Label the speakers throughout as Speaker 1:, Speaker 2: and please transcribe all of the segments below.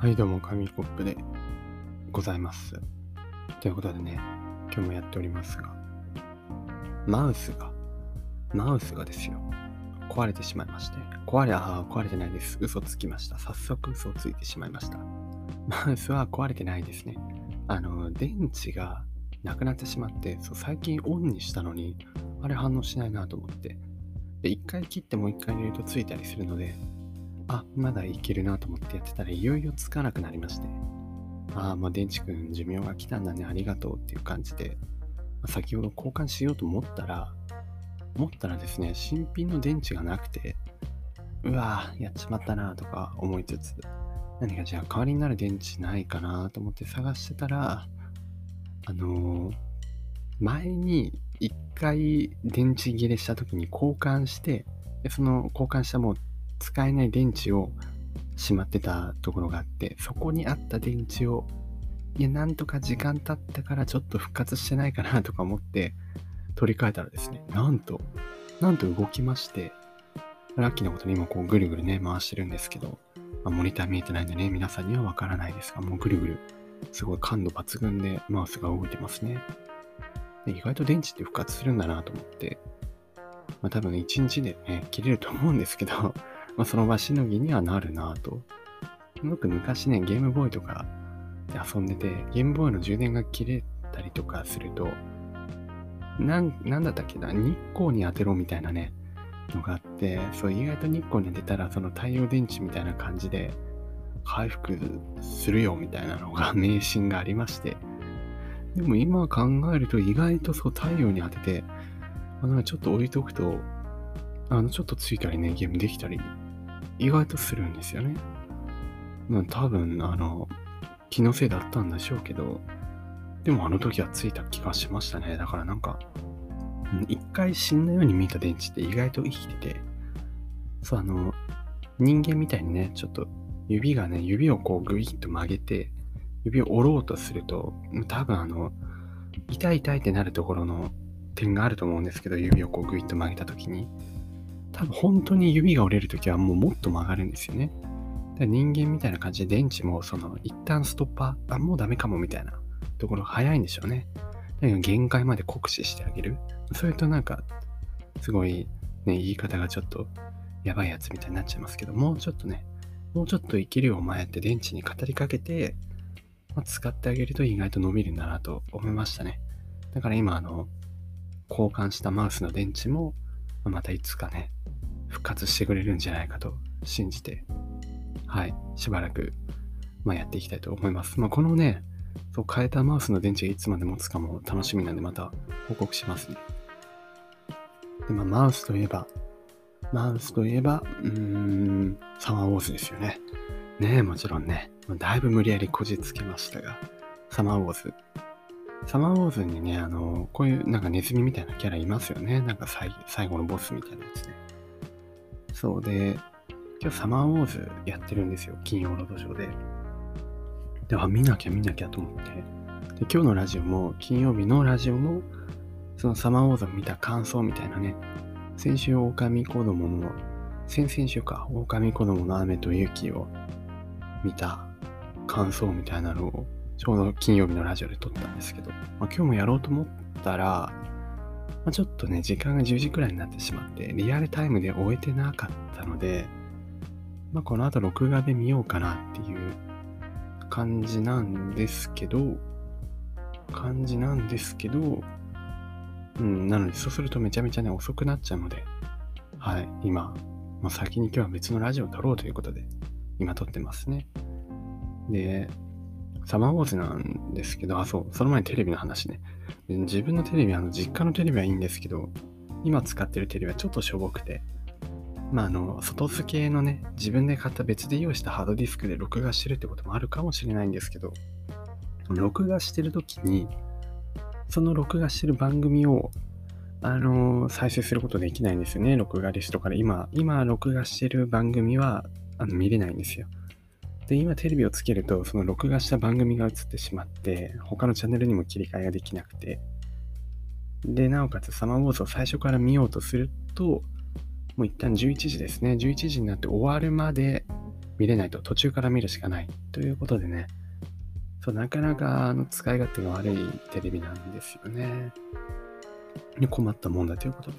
Speaker 1: はい、どうも、紙コップでございます。ということでね、今日もやっておりますが、マウスが、マウスがですよ、壊れてしまいまして、壊れ、あー壊れてないです。嘘つきました。早速嘘をついてしまいました。マウスは壊れてないですね。あの、電池がなくなってしまって、そう最近オンにしたのに、あれ反応しないなと思って、で、一回切ってもう一回入れるとついたりするので、あ、まだいけるなと思ってやってたらいよいよつかなくなりまして。ああ、まあ電池くん寿命が来たんだね、ありがとうっていう感じで、ま先ほど交換しようと思ったら、思ったらですね、新品の電池がなくて、うわーやっちまったなとか思いつつ、何かじゃあ代わりになる電池ないかなと思って探してたら、あのー前に一回電池切れした時に交換して、でその交換したもう使えない電池をしまってたところがあって、そこにあった電池を、いや、なんとか時間経ったからちょっと復活してないかなとか思って取り替えたらですね、なんと、なんと動きまして、ラッキーなことに今こうぐるぐるね、回してるんですけど、まあ、モニター見えてないんでね、皆さんにはわからないですが、もうぐるぐる、すごい感度抜群でマウスが動いてますね。で意外と電池って復活するんだなと思って、まあ多分1日でね、切れると思うんですけど、まあその場しのぎにはなるなと。よく昔ね、ゲームボーイとかで遊んでて、ゲームボーイの充電が切れたりとかすると、なん、なんだったっけな、日光に当てろみたいなね、のがあって、そう、意外と日光に当てたら、その太陽電池みたいな感じで、回復するよみたいなのが、迷信がありまして、でも今考えると意外とそう太陽に当てて、あのちょっと置いとくと、あのちょっとついたりね、ゲームできたり、意外とするんですよね。まあ多分、あの、気のせいだったんでしょうけど、でもあの時はついた気がしましたね。だからなんか、一回死んだように見えた電池って意外と生きてて、そうあの、人間みたいにね、ちょっと指がね、指をこうグイッと曲げて、指を折ろうとすると、多分あの、痛い痛いってなるところの点があると思うんですけど、指をこうグイッと曲げたときに、多分本当に指が折れるときはもうもっと曲がるんですよね。だから人間みたいな感じで電池もその一旦ストッパー、あ、もうダメかもみたいなところが早いんでしょうね。だけど限界まで酷使してあげる。それとなんか、すごいね、言い方がちょっとやばいやつみたいになっちゃいますけど、もうちょっとね、もうちょっと生きるよお前って電池に語りかけて、まあ、使ってあげると意外と伸びるんだなと思いましたね。だから今、あの、交換したマウスの電池も、またいつかね、復活してくれるんじゃないかと信じて、はい、しばらく、まあ、やっていきたいと思います。まあ、このね、そう変えたマウスの電池がいつまで持つかも楽しみなんで、また報告しますね。で、まあ、マウスといえば、マウスといえば、うーん、サマーウォーズですよね。ねえ、もちろんね。だいぶ無理やりこじつけましたが、サマーウォーズ。サマーウォーズにね、あの、こういうなんかネズミみたいなキャラいますよね。なんか最最後のボスみたいなやつね。そうで、今日サマーウォーズやってるんですよ。金曜ロードショーで。で、あ、見なきゃ見なきゃと思って。で、今日のラジオも、金曜日のラジオも、そのサマーウォーズを見た感想みたいなね。先週、狼子供の、先々週か、狼子供の雨と雪を見た感想みたいなのをちょうど金曜日のラジオで撮ったんですけど、まあ、今日もやろうと思ったら、ま、ちょっとね、時間が10時くらいになってしまって、リアルタイムで終えてなかったので、まあ、この後録画で見ようかなっていう感じなんですけど、感じなんですけど、うん、なので、そうするとめちゃめちゃね、遅くなっちゃうので、はい、今、まあ、先に今日は別のラジオを撮ろうということで、今撮ってますね。で、サマーウォーズなんですけど、あ、そう、その前にテレビの話ね。自分のテレビ、あの、実家のテレビはいいんですけど、今使ってるテレビはちょっとしょぼくて、まあ、あの、外付けのね、自分で買った別で用意したハードディスクで録画してるってこともあるかもしれないんですけど、録画してる時に、その録画してる番組を、あの再生することできないんですよね、録画リストから。今、今録画してる番組はあの見れないんですよ。で、今テレビをつけると、その録画した番組が映ってしまって、他のチャンネルにも切り替えができなくて、で、なおかつサマーウォーズを最初から見ようとすると、もう一旦11時ですね。11時になって終わるまで見れないと途中から見るしかないということでね、そうなかなかあの使い勝手が悪いテレビなんですよね。に困ったもんだということで。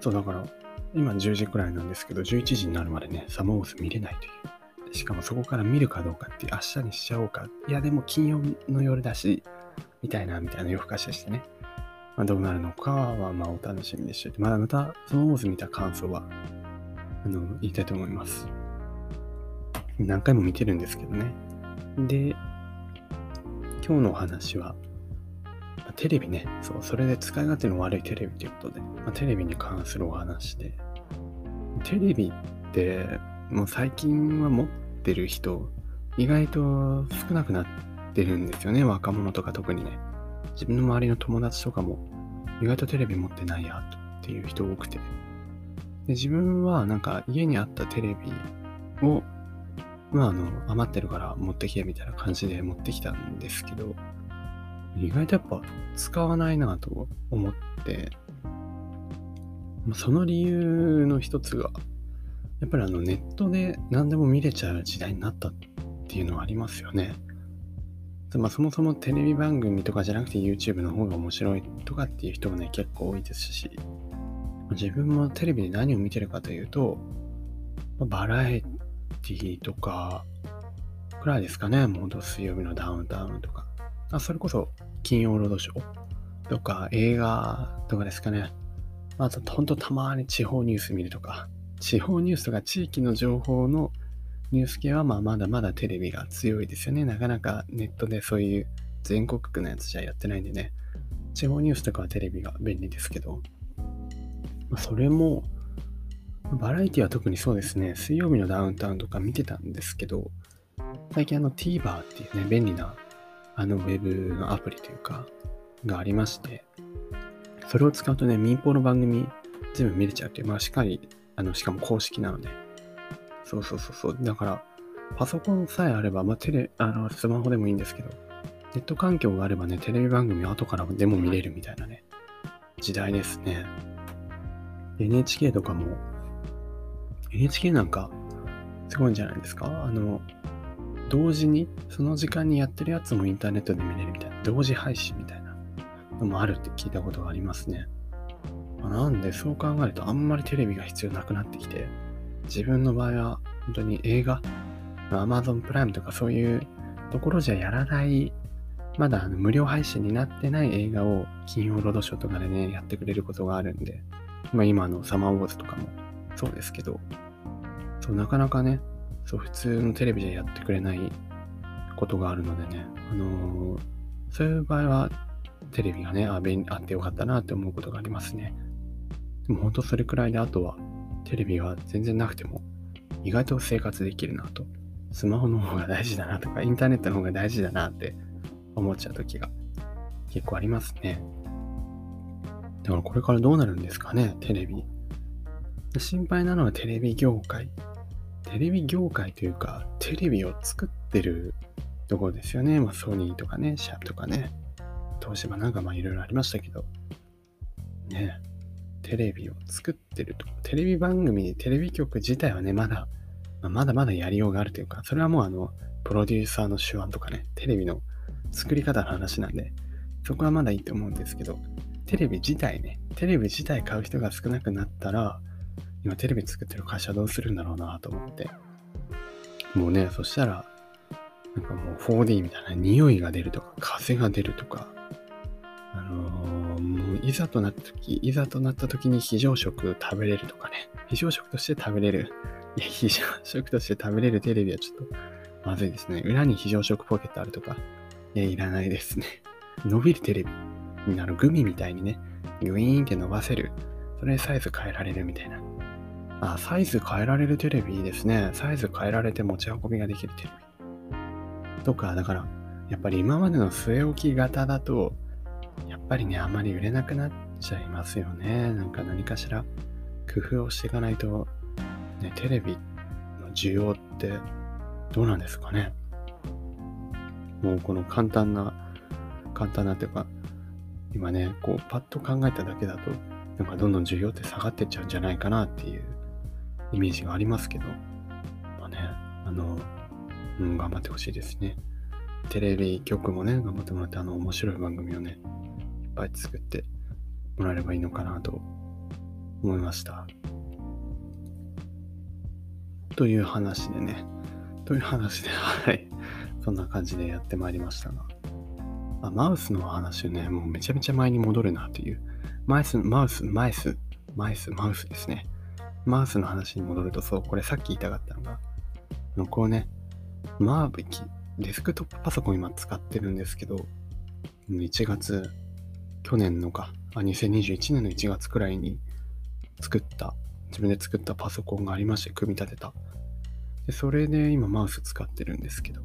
Speaker 1: そうだから、今10時くらいなんですけど、11時になるまでね、サマーウォーズ見れないという。しかもそこから見るかどうかって、明日にしちゃおうか。いや、でも金曜の夜だし、みたいな、みたいな夜更かししてね。まあ、どうなるのかは、まあ、お楽しみでしょう。まだまた、サマーウォーズ見た感想は、あの、言いたいと思います。何回も見てるんですけどね。で、今日のお話は、テレビね、そう、それで使い勝手の悪いテレビということで、まあ、テレビに関するお話で、テレビって、もう最近は持ってる人、意外と少なくなってるんですよね、若者とか特にね。自分の周りの友達とかも、意外とテレビ持ってないや、っていう人多くて。で、自分はなんか家にあったテレビを、まああの、余ってるから持ってきてみたいな感じで持ってきたんですけど、意外とやっぱ使わないなと思って、その理由の一つが、やっぱりあのネットで何でも見れちゃう時代になったっていうのはありますよね。まあ、そもそもテレビ番組とかじゃなくて YouTube の方が面白いとかっていう人もね結構多いですし、自分もテレビで何を見てるかというと、バラエティとかくらいですかね。もう水曜日のダウンタウンとか。あそれこそ金曜ロードショーとか映画とかですかね。あと、ほんとたまに地方ニュース見るとか、地方ニュースとか地域の情報のニュース系はまあまだまだテレビが強いですよね。なかなかネットでそういう全国区のやつじゃやってないんでね。地方ニュースとかはテレビが便利ですけど、ま、それも、バラエティは特にそうですね。水曜日のダウンタウンとか見てたんですけど、最近あの TVer っていうね、便利なあのウェブのアプリというか、がありまして、それを使うとね、民放の番組全部見れちゃうっていう、まあしっかり、あの、しかも公式なので、そうそうそうそう、だから、パソコンさえあれば、まあテレ、あの、スマホでもいいんですけど、ネット環境があればね、テレビ番組は後からでも見れるみたいなね、時代ですね。NHK とかも、NHK なんか、すごいんじゃないですか？あの、同時に、その時間にやってるやつもインターネットで見れるみたいな、同時配信みたいなのもあるって聞いたことがありますね。なんで、そう考えるとあんまりテレビが必要なくなってきて、自分の場合は本当に映画、Amazon プライムとかそういうところじゃやらない、まだあの無料配信になってない映画を金曜ロードショーとかでね、やってくれることがあるんで、まあ今のサマーウォーズとかもそうですけど、そう、なかなかね、そう、普通のテレビでやってくれないことがあるのでね、あのー、そういう場合は、テレビがね、ああってよかったなって思うことがありますね。でも本当それくらいで、あとは、テレビは全然なくても、意外と生活できるなと。スマホの方が大事だなとか、インターネットの方が大事だなって思っちゃう時が結構ありますね。だからこれからどうなるんですかね、テレビ。心配なのはテレビ業界。テレビ業界というか、テレビを作ってるところですよね。まあ、ソニーとかね、シャープとかね、東芝なんかまあいろいろありましたけど、ね、テレビを作ってると。テレビ番組に、テレビ局自体はね、まだ、まあ、まだまだやりようがあるというか、それはもうあの、プロデューサーの手腕とかね、テレビの作り方の話なんで、そこはまだいいと思うんですけど、テレビ自体ね、テレビ自体買う人が少なくなったら、今テレビ作ってる会社どうするんだろうなと思って。もうね、そしたら、なんかもう 4D みたいな匂いが出るとか、風が出るとか、あのー、いざとなった時、いざとなった時に非常食食べれるとかね、非常食として食べれる、いや、非常食として食べれるテレビはちょっとまずいですね。裏に非常食ポケットあるとか、いや、いらないですね。伸びるテレビ。あの、グミみたいにね、グイーンって伸ばせる。それサイズ変えられるみたいな。あ、サイズ変えられるテレビいいですね。サイズ変えられて持ち運びができるテレビ。とか、だから、やっぱり今までの据え置き型だと、やっぱりね、あまり売れなくなっちゃいますよね。なんか何かしら工夫をしていかないと、ね、テレビの需要ってどうなんですかね。もうこの簡単な、簡単なっていうか、今ね、こうパッと考えただけだと、なんかどんどん需要って下がってっちゃうんじゃないかなっていうイメージがありますけど、まあね、あの、うん、頑張ってほしいですね。テレビ局もね、頑張ってもらって、あの、面白い番組をね、いっぱい作ってもらえればいいのかなと思いました。という話でね、という話で、はい。そんな感じでやってまいりましたが。あマウスの話ね、もうめちゃめちゃ前に戻るなっていう。マウス、マウス、マイス、マイス、マウスですね。マウスの話に戻ると、そう、これさっき言いたかったのが、こうね、マーブキ、デスクトップパソコン今使ってるんですけど、1月、去年のか、あ、2021年の1月くらいに作った、自分で作ったパソコンがありまして、組み立てた。でそれで今マウス使ってるんですけど。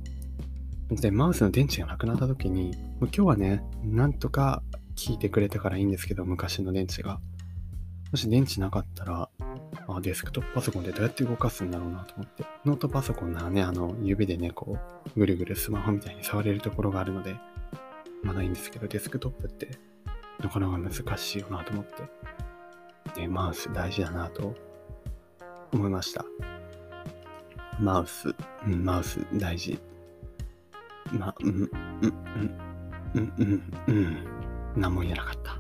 Speaker 1: で、マウスの電池がなくなった時に、もう今日はね、なんとか聞いてくれたからいいんですけど、昔の電池が。もし電池なかったら、あ、デスクトップパソコンでどうやって動かすんだろうなと思って。ノートパソコンならね、あの、指でね、こう、ぐるぐるスマホみたいに触れるところがあるので、まだいいんですけど、デスクトップって、なかなか難しいよなと思って。で、マウス大事だなと思いました。マウス、うん、マウス大事。ま、うん、うん、うん、うん、うん、うん、何も言えなかった。